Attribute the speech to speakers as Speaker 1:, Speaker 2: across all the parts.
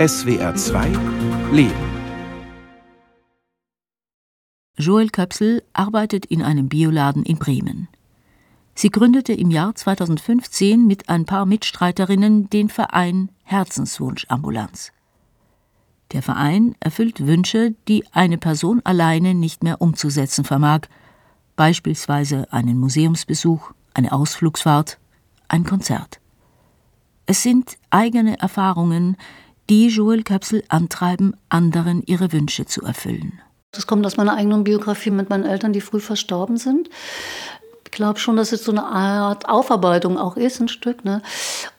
Speaker 1: SWR 2 Leben
Speaker 2: Joel Köpsel arbeitet in einem Bioladen in Bremen. Sie gründete im Jahr 2015 mit ein paar Mitstreiterinnen den Verein Herzenswunsch Ambulanz. Der Verein erfüllt Wünsche, die eine Person alleine nicht mehr umzusetzen vermag, beispielsweise einen Museumsbesuch, eine Ausflugsfahrt, ein Konzert. Es sind eigene Erfahrungen, die Joel Köpsel antreiben, anderen ihre Wünsche zu erfüllen.
Speaker 3: Das kommt aus meiner eigenen Biografie mit meinen Eltern, die früh verstorben sind. Ich glaube schon, dass es so eine Art Aufarbeitung auch ist, ein Stück. Ne?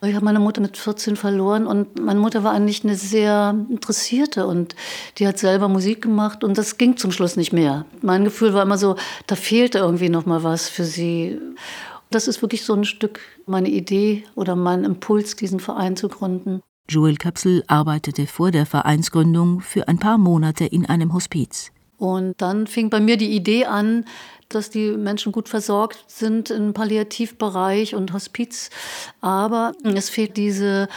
Speaker 3: Ich habe meine Mutter mit 14 verloren und meine Mutter war eigentlich eine sehr interessierte und die hat selber Musik gemacht und das ging zum Schluss nicht mehr. Mein Gefühl war immer so, da fehlte irgendwie noch mal was für sie. Das ist wirklich so ein Stück meine Idee oder mein Impuls, diesen Verein zu gründen.
Speaker 2: Joel Köpsel arbeitete vor der Vereinsgründung für ein paar Monate in einem Hospiz.
Speaker 3: Und dann fing bei mir die Idee an, dass die Menschen gut versorgt sind im Palliativbereich und Hospiz. Aber es fehlt diese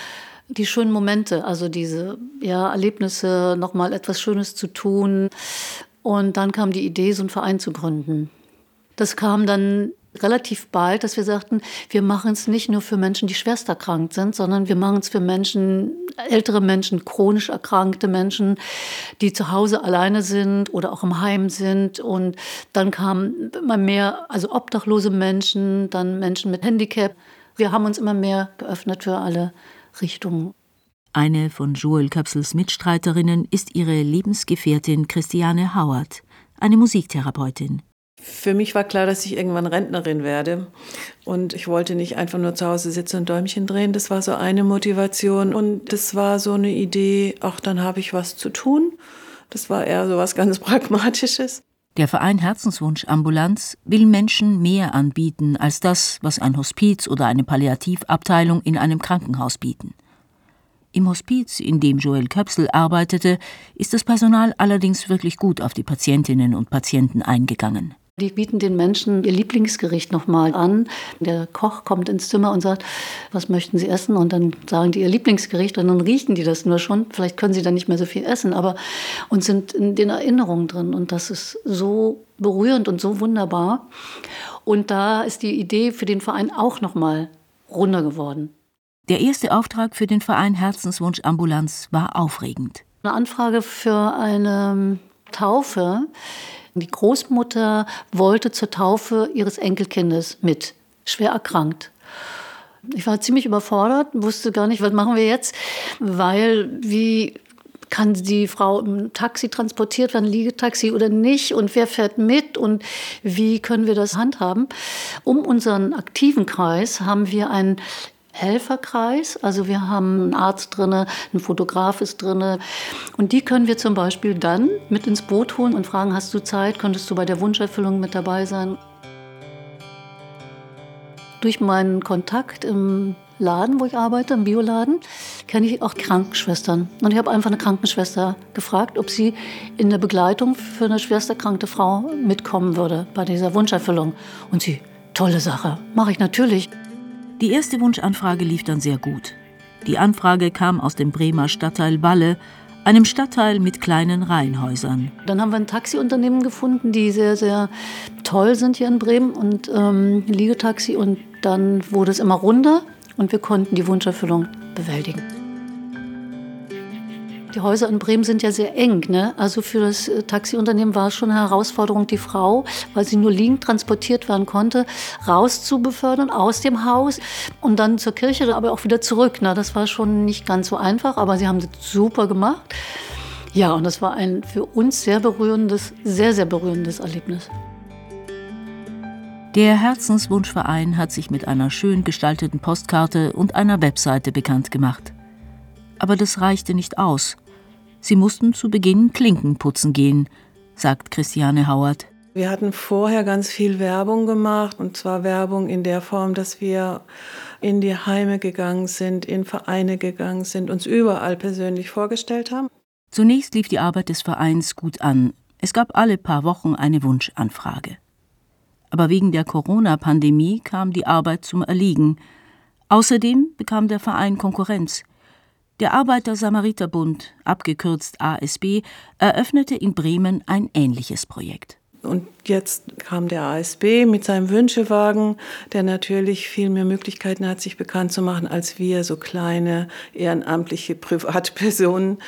Speaker 3: die schönen Momente, also diese ja, Erlebnisse, nochmal etwas Schönes zu tun. Und dann kam die Idee, so einen Verein zu gründen. Das kam dann relativ bald, dass wir sagten, wir machen es nicht nur für Menschen, die schwerst erkrankt sind, sondern wir machen es für Menschen, ältere Menschen, chronisch erkrankte Menschen, die zu Hause alleine sind oder auch im Heim sind. Und dann kamen immer mehr, also obdachlose Menschen, dann Menschen mit Handicap. Wir haben uns immer mehr geöffnet für alle Richtungen.
Speaker 2: Eine von Joel Köpsels Mitstreiterinnen ist ihre Lebensgefährtin Christiane Howard, eine Musiktherapeutin.
Speaker 4: Für mich war klar, dass ich irgendwann Rentnerin werde. Und ich wollte nicht einfach nur zu Hause sitzen und Däumchen drehen. Das war so eine Motivation. Und das war so eine Idee, ach, dann habe ich was zu tun. Das war eher so was ganz Pragmatisches.
Speaker 2: Der Verein Herzenswunsch Ambulanz will Menschen mehr anbieten als das, was ein Hospiz oder eine Palliativabteilung in einem Krankenhaus bieten. Im Hospiz, in dem Joel Köpsel arbeitete, ist das Personal allerdings wirklich gut auf die Patientinnen und Patienten eingegangen.
Speaker 3: Die bieten den Menschen ihr Lieblingsgericht nochmal an. Der Koch kommt ins Zimmer und sagt, was möchten Sie essen? Und dann sagen die ihr Lieblingsgericht und dann riechen die das nur schon. Vielleicht können sie dann nicht mehr so viel essen, aber und sind in den Erinnerungen drin. Und das ist so berührend und so wunderbar. Und da ist die Idee für den Verein auch nochmal runder geworden.
Speaker 2: Der erste Auftrag für den Verein Herzenswunsch Ambulanz war aufregend.
Speaker 3: Eine Anfrage für eine Taufe die Großmutter wollte zur Taufe ihres Enkelkindes mit, schwer erkrankt. Ich war ziemlich überfordert, wusste gar nicht, was machen wir jetzt, weil wie kann die Frau im Taxi transportiert werden, Liegetaxi oder nicht und wer fährt mit und wie können wir das handhaben. Um unseren aktiven Kreis haben wir ein Helferkreis. Also wir haben einen Arzt drin, ein Fotograf ist drin. Und die können wir zum Beispiel dann mit ins Boot holen und fragen, hast du Zeit, könntest du bei der Wunscherfüllung mit dabei sein? Durch meinen Kontakt im Laden, wo ich arbeite, im Bioladen, kenne ich auch Krankenschwestern. Und ich habe einfach eine Krankenschwester gefragt, ob sie in der Begleitung für eine schwersterkrankte Frau mitkommen würde bei dieser Wunscherfüllung. Und sie, tolle Sache, mache ich natürlich.
Speaker 2: Die erste Wunschanfrage lief dann sehr gut. Die Anfrage kam aus dem Bremer Stadtteil Walle, einem Stadtteil mit kleinen Reihenhäusern.
Speaker 3: Dann haben wir ein Taxiunternehmen gefunden, die sehr, sehr toll sind hier in Bremen und ähm, Liegetaxi. Und dann wurde es immer runder und wir konnten die Wunscherfüllung bewältigen. Die Häuser in Bremen sind ja sehr eng. Ne? Also für das äh, Taxiunternehmen war es schon eine Herausforderung, die Frau, weil sie nur liegend transportiert werden konnte, raus zu befördern aus dem Haus und dann zur Kirche, aber auch wieder zurück. Ne? Das war schon nicht ganz so einfach, aber sie haben das super gemacht. Ja, und das war ein für uns sehr berührendes, sehr, sehr berührendes Erlebnis.
Speaker 2: Der Herzenswunschverein hat sich mit einer schön gestalteten Postkarte und einer Webseite bekannt gemacht. Aber das reichte nicht aus. Sie mussten zu Beginn Klinken putzen gehen, sagt Christiane Hauert.
Speaker 4: Wir hatten vorher ganz viel Werbung gemacht, und zwar Werbung in der Form, dass wir in die Heime gegangen sind, in Vereine gegangen sind, uns überall persönlich vorgestellt haben.
Speaker 2: Zunächst lief die Arbeit des Vereins gut an. Es gab alle paar Wochen eine Wunschanfrage. Aber wegen der Corona-Pandemie kam die Arbeit zum Erliegen. Außerdem bekam der Verein Konkurrenz. Der Arbeiter-Samariter-Bund, abgekürzt ASB, eröffnete in Bremen ein ähnliches Projekt.
Speaker 4: Und jetzt kam der ASB mit seinem Wünschewagen, der natürlich viel mehr Möglichkeiten hat, sich bekannt zu machen, als wir, so kleine ehrenamtliche Privatpersonen.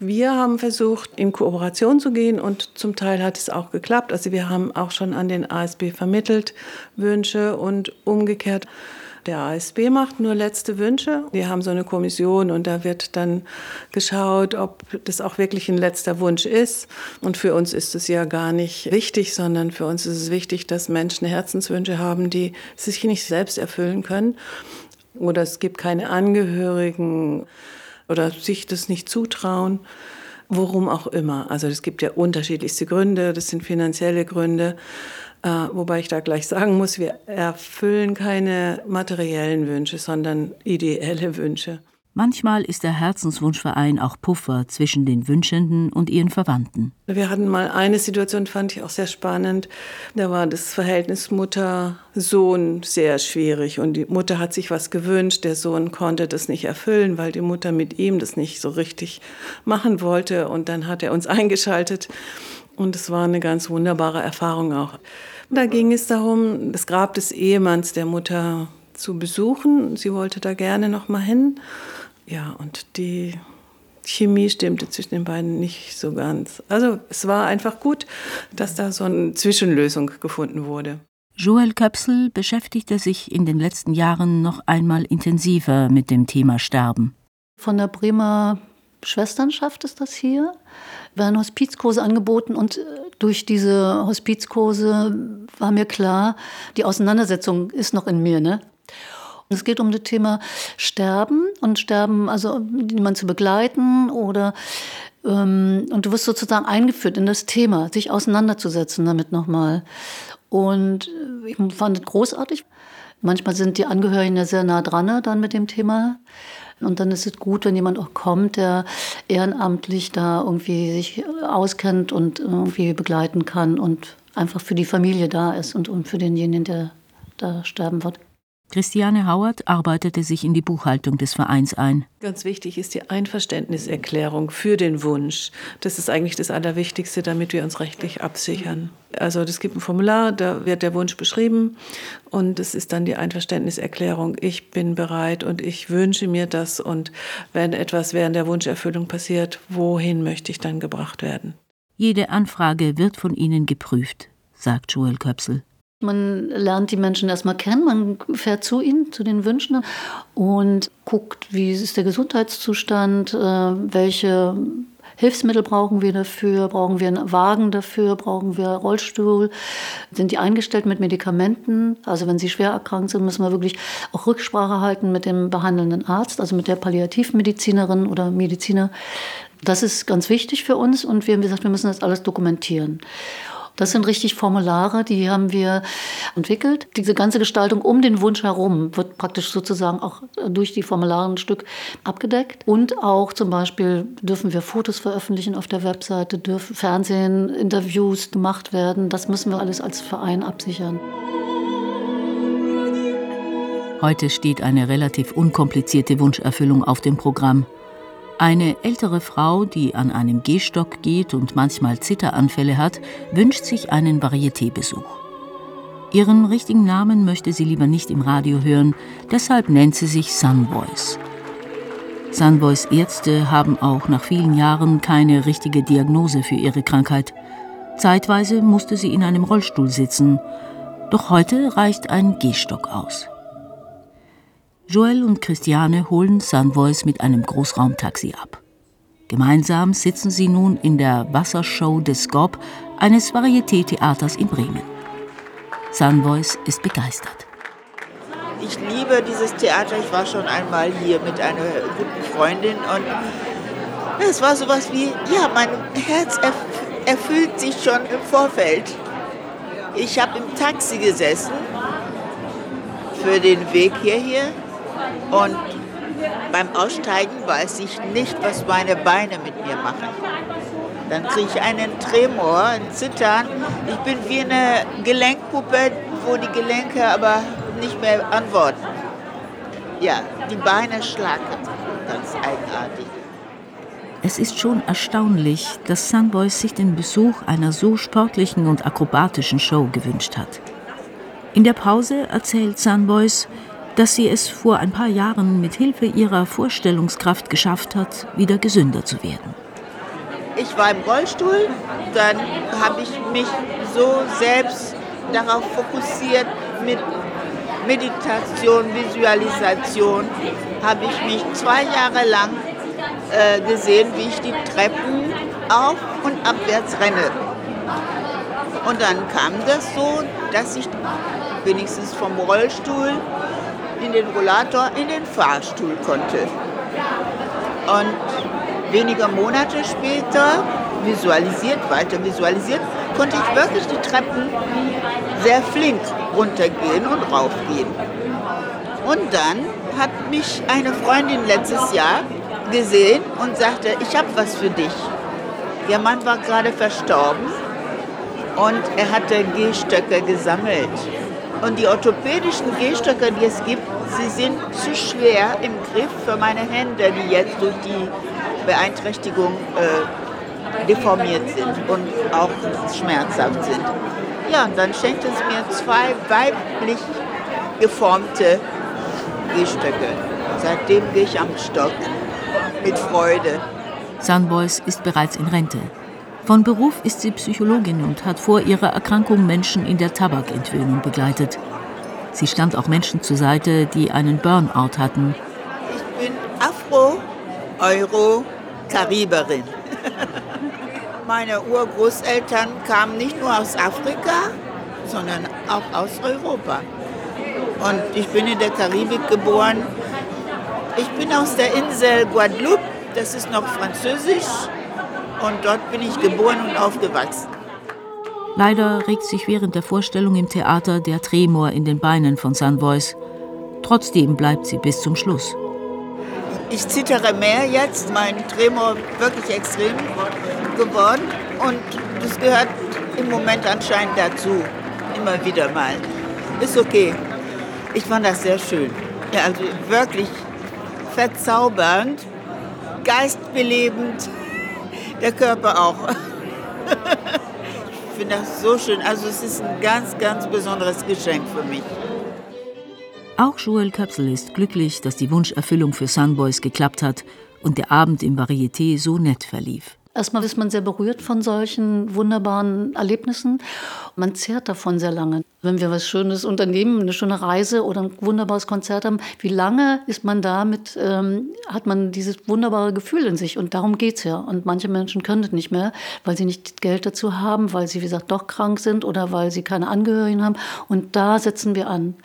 Speaker 4: Wir haben versucht, in Kooperation zu gehen und zum Teil hat es auch geklappt. Also wir haben auch schon an den ASB vermittelt Wünsche und umgekehrt der ASB macht nur letzte Wünsche. Wir haben so eine Kommission und da wird dann geschaut, ob das auch wirklich ein letzter Wunsch ist. Und für uns ist es ja gar nicht wichtig, sondern für uns ist es wichtig, dass Menschen Herzenswünsche haben, die sich nicht selbst erfüllen können. Oder es gibt keine Angehörigen oder sich das nicht zutrauen. Worum auch immer. Also es gibt ja unterschiedlichste Gründe, das sind finanzielle Gründe. Äh, wobei ich da gleich sagen muss, wir erfüllen keine materiellen Wünsche, sondern ideelle Wünsche.
Speaker 2: Manchmal ist der Herzenswunschverein auch Puffer zwischen den Wünschenden und ihren Verwandten.
Speaker 4: Wir hatten mal eine Situation, fand ich auch sehr spannend. Da war das Verhältnis Mutter-Sohn sehr schwierig und die Mutter hat sich was gewünscht, der Sohn konnte das nicht erfüllen, weil die Mutter mit ihm das nicht so richtig machen wollte und dann hat er uns eingeschaltet und es war eine ganz wunderbare Erfahrung auch. Da ging es darum, das Grab des Ehemanns der Mutter zu besuchen. Sie wollte da gerne noch mal hin. Ja, und die Chemie stimmte zwischen den beiden nicht so ganz. Also es war einfach gut, dass da so eine Zwischenlösung gefunden wurde.
Speaker 2: Joel Köpsel beschäftigte sich in den letzten Jahren noch einmal intensiver mit dem Thema Sterben.
Speaker 3: Von der Bremer Schwesternschaft ist das hier werden Hospizkurse angeboten und äh, durch diese Hospizkurse war mir klar, die Auseinandersetzung ist noch in mir. Ne? Es geht um das Thema Sterben und Sterben, also jemanden zu begleiten oder ähm, und du wirst sozusagen eingeführt in das Thema, sich auseinanderzusetzen damit nochmal. Und äh, ich fand es großartig. Manchmal sind die Angehörigen ja sehr nah dran ne, dann mit dem Thema. Und dann ist es gut, wenn jemand auch kommt, der ehrenamtlich da irgendwie sich auskennt und irgendwie begleiten kann und einfach für die Familie da ist und, und für denjenigen, der da sterben wird.
Speaker 2: Christiane Hauert arbeitete sich in die Buchhaltung des Vereins ein.
Speaker 4: Ganz wichtig ist die Einverständniserklärung für den Wunsch. Das ist eigentlich das Allerwichtigste, damit wir uns rechtlich absichern. Also es gibt ein Formular, da wird der Wunsch beschrieben und es ist dann die Einverständniserklärung. Ich bin bereit und ich wünsche mir das und wenn etwas während der Wunscherfüllung passiert, wohin möchte ich dann gebracht werden?
Speaker 2: Jede Anfrage wird von Ihnen geprüft, sagt Joel Köpsel.
Speaker 3: Man lernt die Menschen erstmal kennen, man fährt zu ihnen, zu den Wünschen und guckt, wie ist der Gesundheitszustand, äh, welche Hilfsmittel brauchen wir dafür, brauchen wir einen Wagen dafür, brauchen wir Rollstuhl, sind die eingestellt mit Medikamenten. Also wenn sie schwer erkrankt sind, müssen wir wirklich auch Rücksprache halten mit dem behandelnden Arzt, also mit der Palliativmedizinerin oder Mediziner. Das ist ganz wichtig für uns und wir haben gesagt, wir müssen das alles dokumentieren. Das sind richtig Formulare, die haben wir entwickelt. Diese ganze Gestaltung um den Wunsch herum wird praktisch sozusagen auch durch die Formulare ein Stück abgedeckt. Und auch zum Beispiel dürfen wir Fotos veröffentlichen auf der Webseite, dürfen Fernsehen, Interviews gemacht werden. Das müssen wir alles als Verein absichern.
Speaker 2: Heute steht eine relativ unkomplizierte Wunscherfüllung auf dem Programm. Eine ältere Frau, die an einem Gehstock geht und manchmal Zitteranfälle hat, wünscht sich einen Varietébesuch. Ihren richtigen Namen möchte sie lieber nicht im Radio hören, deshalb nennt sie sich Sunvoice. Sunvoice Ärzte haben auch nach vielen Jahren keine richtige Diagnose für ihre Krankheit. Zeitweise musste sie in einem Rollstuhl sitzen, doch heute reicht ein Gehstock aus. Joel und Christiane holen Sunvoice mit einem Großraumtaxi ab. Gemeinsam sitzen sie nun in der Wassershow des Gob, eines Varieté-Theaters in Bremen. Sunvoice ist begeistert.
Speaker 5: Ich liebe dieses Theater. Ich war schon einmal hier mit einer guten Freundin und es war sowas wie, ja, mein Herz erfüllt sich schon im Vorfeld. Ich habe im Taxi gesessen für den Weg hierher und beim Aussteigen weiß ich nicht, was meine Beine mit mir machen. Dann kriege ich einen Tremor, ein Zittern. Ich bin wie eine Gelenkpuppe, wo die Gelenke aber nicht mehr antworten. Ja, die Beine schlagen. ganz eigenartig.
Speaker 2: Es ist schon erstaunlich, dass Sunboys sich den Besuch einer so sportlichen und akrobatischen Show gewünscht hat. In der Pause erzählt Sunboys, dass sie es vor ein paar Jahren mit Hilfe ihrer Vorstellungskraft geschafft hat, wieder gesünder zu werden.
Speaker 5: Ich war im Rollstuhl, dann habe ich mich so selbst darauf fokussiert mit Meditation, Visualisation, habe ich mich zwei Jahre lang äh, gesehen, wie ich die Treppen auf und abwärts renne. Und dann kam das so, dass ich wenigstens vom Rollstuhl in den Rollator in den Fahrstuhl konnte. Und wenige Monate später, visualisiert, weiter visualisiert, konnte ich wirklich die Treppen sehr flink runtergehen und raufgehen. Und dann hat mich eine Freundin letztes Jahr gesehen und sagte, ich habe was für dich. Ihr Mann war gerade verstorben und er hatte Gehstöcke gesammelt. Und die orthopädischen Gehstöcke, die es gibt, sie sind zu schwer im Griff für meine Hände, die jetzt durch die Beeinträchtigung äh, deformiert sind und auch schmerzhaft sind. Ja, und dann schenkt es mir zwei weiblich geformte Gehstöcke. Seitdem gehe ich am Stock mit Freude.
Speaker 2: Sunboys ist bereits in Rente. Von Beruf ist sie Psychologin und hat vor ihrer Erkrankung Menschen in der Tabakentwöhnung begleitet. Sie stand auch Menschen zur Seite, die einen Burnout hatten.
Speaker 5: Ich bin Afro-Euro-Kariberin. Meine Urgroßeltern kamen nicht nur aus Afrika, sondern auch aus Europa. Und ich bin in der Karibik geboren. Ich bin aus der Insel Guadeloupe, das ist noch französisch. Und dort bin ich geboren und aufgewachsen.
Speaker 2: Leider regt sich während der Vorstellung im Theater der Tremor in den Beinen von Sunvoice. Trotzdem bleibt sie bis zum Schluss.
Speaker 5: Ich zittere mehr jetzt, mein Tremor wirklich extrem geworden und das gehört im Moment anscheinend dazu, immer wieder mal. Ist okay. Ich fand das sehr schön. Ja, also wirklich verzaubernd, geistbelebend, der Körper auch. ich finde das so schön. Also es ist ein ganz, ganz besonderes Geschenk für mich.
Speaker 2: Auch Joel Köpsel ist glücklich, dass die Wunscherfüllung für Sunboys geklappt hat und der Abend im Varieté so nett verlief.
Speaker 3: Erstmal ist man sehr berührt von solchen wunderbaren Erlebnissen. Man zehrt davon sehr lange. Wenn wir was Schönes unternehmen, eine schöne Reise oder ein wunderbares Konzert haben, wie lange ist man da mit, ähm, hat man dieses wunderbare Gefühl in sich? Und darum geht es ja. Und manche Menschen können das nicht mehr, weil sie nicht Geld dazu haben, weil sie, wie gesagt, doch krank sind oder weil sie keine Angehörigen haben. Und da setzen wir an.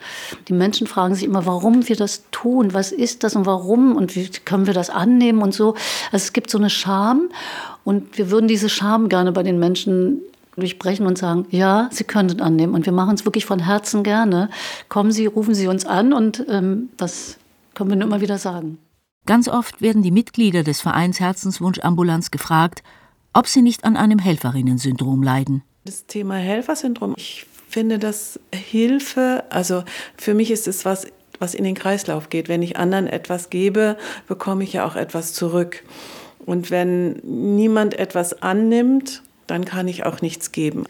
Speaker 3: Die Menschen fragen sich immer, warum wir das tun. Was ist das und warum? Und wie können wir das annehmen und so. Also es gibt so eine Scham. Und wir würden diese Scham gerne bei den Menschen durchbrechen und sagen, ja, Sie können es annehmen. Und wir machen es wirklich von Herzen gerne. Kommen Sie, rufen Sie uns an und ähm, das können wir nur immer wieder sagen.
Speaker 2: Ganz oft werden die Mitglieder des Vereins Herzenswunsch Ambulanz gefragt, ob sie nicht an einem Helferinnen-Syndrom leiden.
Speaker 4: Das Thema Helfersyndrom, ich finde das Hilfe, also für mich ist es was, was in den Kreislauf geht. Wenn ich anderen etwas gebe, bekomme ich ja auch etwas zurück. Und wenn niemand etwas annimmt, dann kann ich auch nichts geben.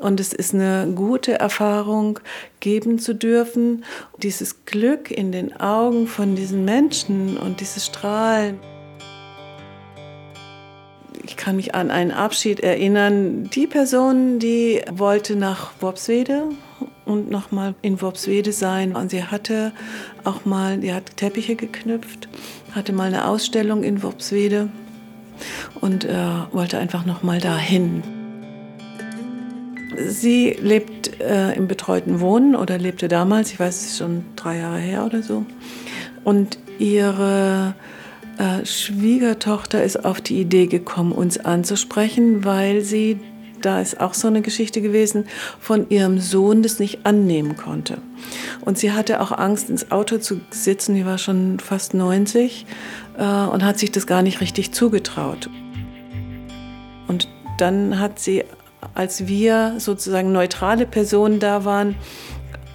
Speaker 4: Und es ist eine gute Erfahrung, geben zu dürfen. Dieses Glück in den Augen von diesen Menschen und dieses Strahlen. Ich kann mich an einen Abschied erinnern. Die Person, die wollte nach Worpswede und nochmal in Worpswede sein. Und sie hatte auch mal, die hat Teppiche geknüpft, hatte mal eine Ausstellung in Worpswede und äh, wollte einfach noch mal dahin. Sie lebt äh, im betreuten Wohnen oder lebte damals, ich weiß, es ist schon drei Jahre her oder so. Und ihre äh, Schwiegertochter ist auf die Idee gekommen, uns anzusprechen, weil sie, da ist auch so eine Geschichte gewesen, von ihrem Sohn das nicht annehmen konnte. Und sie hatte auch Angst, ins Auto zu sitzen, die war schon fast 90 äh, und hat sich das gar nicht richtig zugetraut. Und dann hat sie, als wir sozusagen neutrale Personen da waren,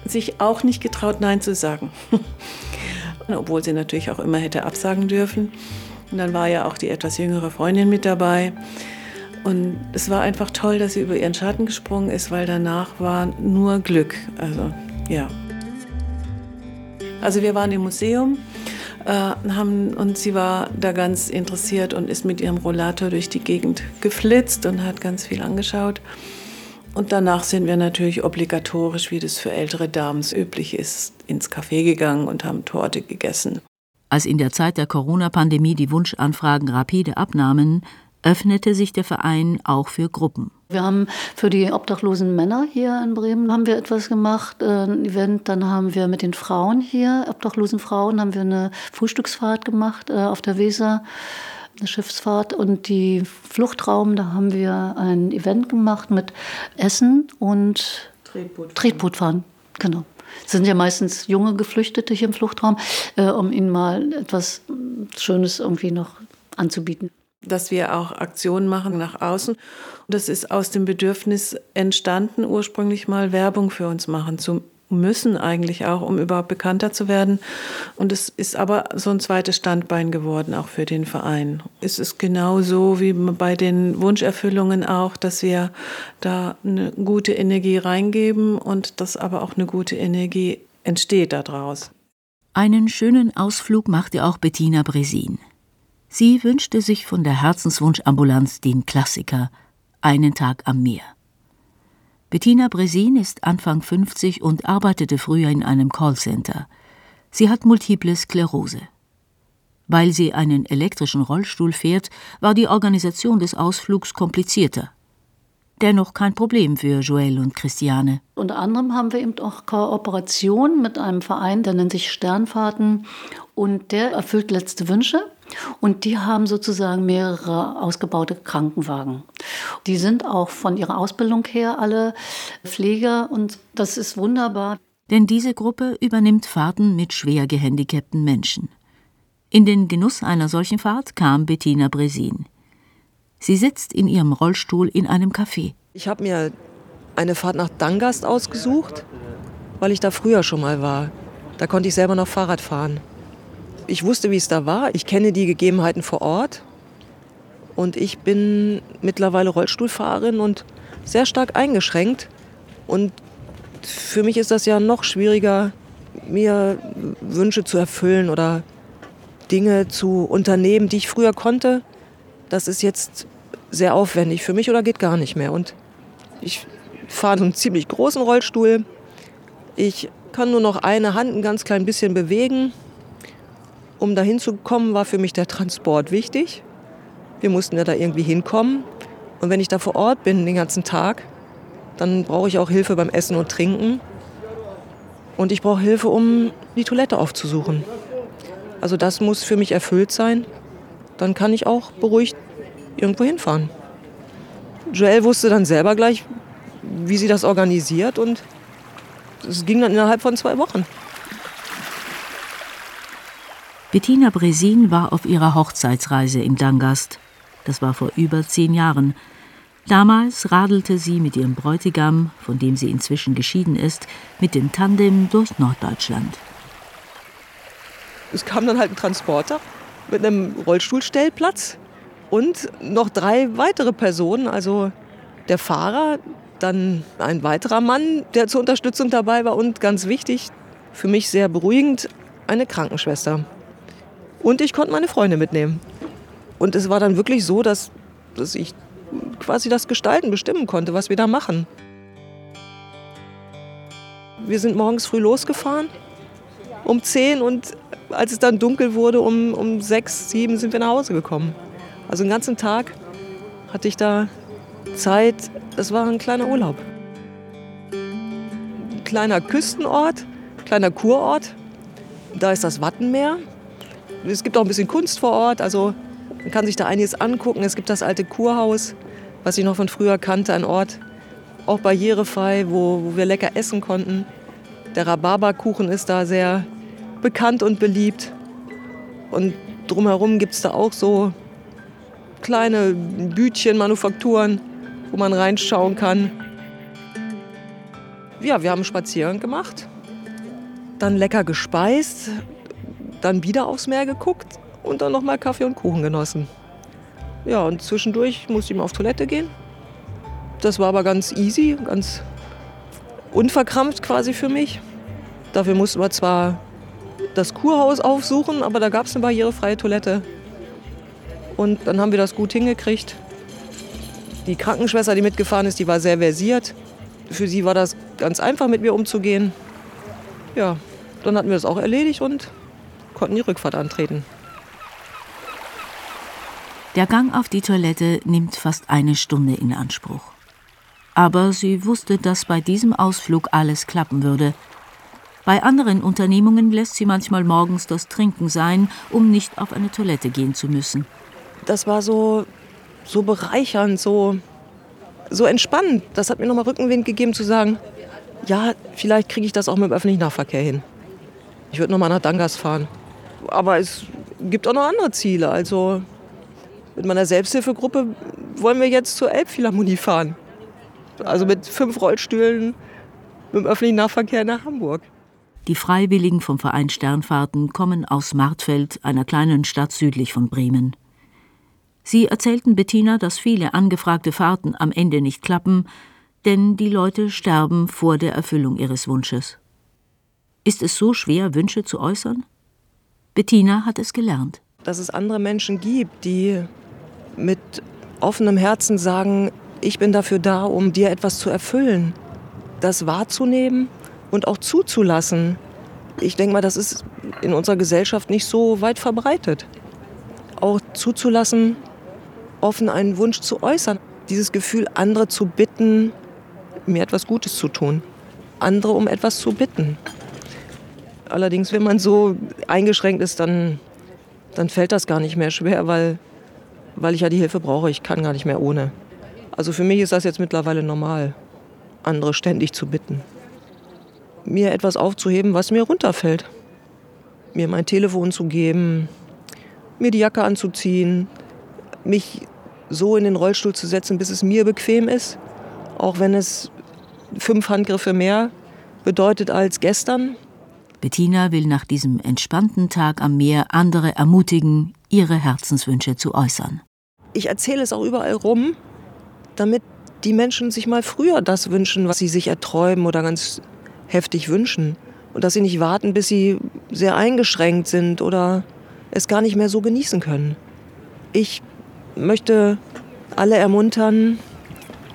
Speaker 4: sich auch nicht getraut, Nein zu sagen. obwohl sie natürlich auch immer hätte absagen dürfen. Und dann war ja auch die etwas jüngere Freundin mit dabei. Und es war einfach toll, dass sie über ihren Schatten gesprungen ist, weil danach war nur Glück. Also, ja. Also wir waren im Museum äh, haben, und sie war da ganz interessiert und ist mit ihrem Rollator durch die Gegend geflitzt und hat ganz viel angeschaut. Und danach sind wir natürlich obligatorisch, wie das für ältere Damen üblich ist, ins Café gegangen und haben Torte gegessen.
Speaker 2: Als in der Zeit der Corona-Pandemie die Wunschanfragen rapide abnahmen, öffnete sich der Verein auch für Gruppen.
Speaker 3: Wir haben für die obdachlosen Männer hier in Bremen haben wir etwas gemacht, äh, ein Event. Dann haben wir mit den Frauen hier, obdachlosen Frauen, haben wir eine Frühstücksfahrt gemacht äh, auf der Weser, eine Schiffsfahrt. Und die Fluchtraum, da haben wir ein Event gemacht mit Essen und Tretbootfahren. Tretbootfahren. Genau. Es sind ja meistens junge Geflüchtete hier im Fluchtraum, äh, um ihnen mal etwas Schönes irgendwie noch anzubieten
Speaker 4: dass wir auch Aktionen machen nach außen. Und das ist aus dem Bedürfnis entstanden, ursprünglich mal Werbung für uns machen zu müssen eigentlich auch, um überhaupt bekannter zu werden. Und es ist aber so ein zweites Standbein geworden, auch für den Verein. Es ist genauso wie bei den Wunscherfüllungen auch, dass wir da eine gute Energie reingeben und dass aber auch eine gute Energie entsteht daraus.
Speaker 2: Einen schönen Ausflug machte auch Bettina Bresin. Sie wünschte sich von der Herzenswunschambulanz den Klassiker Einen Tag am Meer. Bettina Bresin ist Anfang 50 und arbeitete früher in einem Callcenter. Sie hat multiple Sklerose. Weil sie einen elektrischen Rollstuhl fährt, war die Organisation des Ausflugs komplizierter. Dennoch kein Problem für Joel und Christiane.
Speaker 3: Unter anderem haben wir eben auch Kooperation mit einem Verein, der nennt sich Sternfahrten und der erfüllt letzte Wünsche. Und die haben sozusagen mehrere ausgebaute Krankenwagen. Die sind auch von ihrer Ausbildung her alle Pfleger und das ist wunderbar.
Speaker 2: Denn diese Gruppe übernimmt Fahrten mit schwer gehandicapten Menschen. In den Genuss einer solchen Fahrt kam Bettina Bresin. Sie sitzt in ihrem Rollstuhl in einem Café.
Speaker 6: Ich habe mir eine Fahrt nach Dangast ausgesucht, weil ich da früher schon mal war. Da konnte ich selber noch Fahrrad fahren ich wusste, wie es da war. Ich kenne die Gegebenheiten vor Ort. Und ich bin mittlerweile Rollstuhlfahrerin und sehr stark eingeschränkt. Und für mich ist das ja noch schwieriger, mir Wünsche zu erfüllen oder Dinge zu unternehmen, die ich früher konnte. Das ist jetzt sehr aufwendig für mich oder geht gar nicht mehr. Und ich fahre einen ziemlich großen Rollstuhl. Ich kann nur noch eine Hand ein ganz klein bisschen bewegen. Um dahin zu kommen, war für mich der Transport wichtig. Wir mussten ja da irgendwie hinkommen. Und wenn ich da vor Ort bin den ganzen Tag, dann brauche ich auch Hilfe beim Essen und Trinken. Und ich brauche Hilfe, um die Toilette aufzusuchen. Also das muss für mich erfüllt sein. Dann kann ich auch beruhigt irgendwo hinfahren. Joelle wusste dann selber gleich, wie sie das organisiert und es ging dann innerhalb von zwei Wochen.
Speaker 2: Bettina Bresin war auf ihrer Hochzeitsreise in Dangast. Das war vor über zehn Jahren. Damals radelte sie mit ihrem Bräutigam, von dem sie inzwischen geschieden ist, mit dem Tandem durch Norddeutschland.
Speaker 6: Es kam dann halt ein Transporter mit einem Rollstuhlstellplatz und noch drei weitere Personen, also der Fahrer, dann ein weiterer Mann, der zur Unterstützung dabei war und ganz wichtig, für mich sehr beruhigend, eine Krankenschwester. Und ich konnte meine Freunde mitnehmen. Und es war dann wirklich so, dass, dass ich quasi das Gestalten bestimmen konnte, was wir da machen. Wir sind morgens früh losgefahren, um 10 und als es dann dunkel wurde, um, um 6, 7 sind wir nach Hause gekommen. Also den ganzen Tag hatte ich da Zeit, es war ein kleiner Urlaub. Ein kleiner Küstenort, kleiner Kurort, da ist das Wattenmeer, es gibt auch ein bisschen Kunst vor Ort, also man kann sich da einiges angucken. Es gibt das alte Kurhaus, was ich noch von früher kannte, ein Ort auch barrierefrei, wo, wo wir lecker essen konnten. Der Rhabarberkuchen ist da sehr bekannt und beliebt. Und drumherum gibt es da auch so kleine Bütchen, Manufakturen, wo man reinschauen kann. Ja, wir haben einen Spaziergang gemacht, dann lecker gespeist, dann wieder aufs Meer geguckt und dann nochmal Kaffee und Kuchen genossen. Ja, und zwischendurch musste ich mal auf Toilette gehen. Das war aber ganz easy, ganz unverkrampft quasi für mich. Dafür mussten wir zwar das Kurhaus aufsuchen, aber da gab es eine barrierefreie Toilette. Und dann haben wir das gut hingekriegt. Die Krankenschwester, die mitgefahren ist, die war sehr versiert. Für sie war das ganz einfach, mit mir umzugehen. Ja, dann hatten wir das auch erledigt und konnten die Rückfahrt antreten.
Speaker 2: Der Gang auf die Toilette nimmt fast eine Stunde in Anspruch. Aber sie wusste, dass bei diesem Ausflug alles klappen würde. Bei anderen Unternehmungen lässt sie manchmal morgens das Trinken sein, um nicht auf eine Toilette gehen zu müssen.
Speaker 6: Das war so, so bereichernd, so, so entspannend. Das hat mir nochmal Rückenwind gegeben zu sagen, ja, vielleicht kriege ich das auch mit dem öffentlichen Nahverkehr hin. Ich würde nochmal nach Dangas fahren. Aber es gibt auch noch andere Ziele. Also mit meiner Selbsthilfegruppe wollen wir jetzt zur Elbphilharmonie fahren. Also mit fünf Rollstühlen dem öffentlichen Nahverkehr nach Hamburg.
Speaker 2: Die Freiwilligen vom Verein Sternfahrten kommen aus Martfeld, einer kleinen Stadt südlich von Bremen. Sie erzählten Bettina, dass viele angefragte Fahrten am Ende nicht klappen, denn die Leute sterben vor der Erfüllung ihres Wunsches. Ist es so schwer, Wünsche zu äußern? Bettina hat es gelernt.
Speaker 6: Dass es andere Menschen gibt, die mit offenem Herzen sagen, ich bin dafür da, um dir etwas zu erfüllen. Das wahrzunehmen und auch zuzulassen. Ich denke mal, das ist in unserer Gesellschaft nicht so weit verbreitet. Auch zuzulassen, offen einen Wunsch zu äußern. Dieses Gefühl, andere zu bitten, mir etwas Gutes zu tun. Andere um etwas zu bitten. Allerdings, wenn man so eingeschränkt ist, dann, dann fällt das gar nicht mehr schwer, weil, weil ich ja die Hilfe brauche. Ich kann gar nicht mehr ohne. Also für mich ist das jetzt mittlerweile normal, andere ständig zu bitten. Mir etwas aufzuheben, was mir runterfällt. Mir mein Telefon zu geben, mir die Jacke anzuziehen, mich so in den Rollstuhl zu setzen, bis es mir bequem ist, auch wenn es fünf Handgriffe mehr bedeutet als gestern.
Speaker 2: Bettina will nach diesem entspannten Tag am Meer andere ermutigen, ihre Herzenswünsche zu äußern.
Speaker 6: Ich erzähle es auch überall rum, damit die Menschen sich mal früher das wünschen, was sie sich erträumen oder ganz heftig wünschen. Und dass sie nicht warten, bis sie sehr eingeschränkt sind oder es gar nicht mehr so genießen können. Ich möchte alle ermuntern,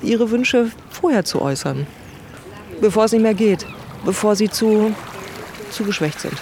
Speaker 6: ihre Wünsche vorher zu äußern, bevor es nicht mehr geht, bevor sie zu, zu geschwächt sind.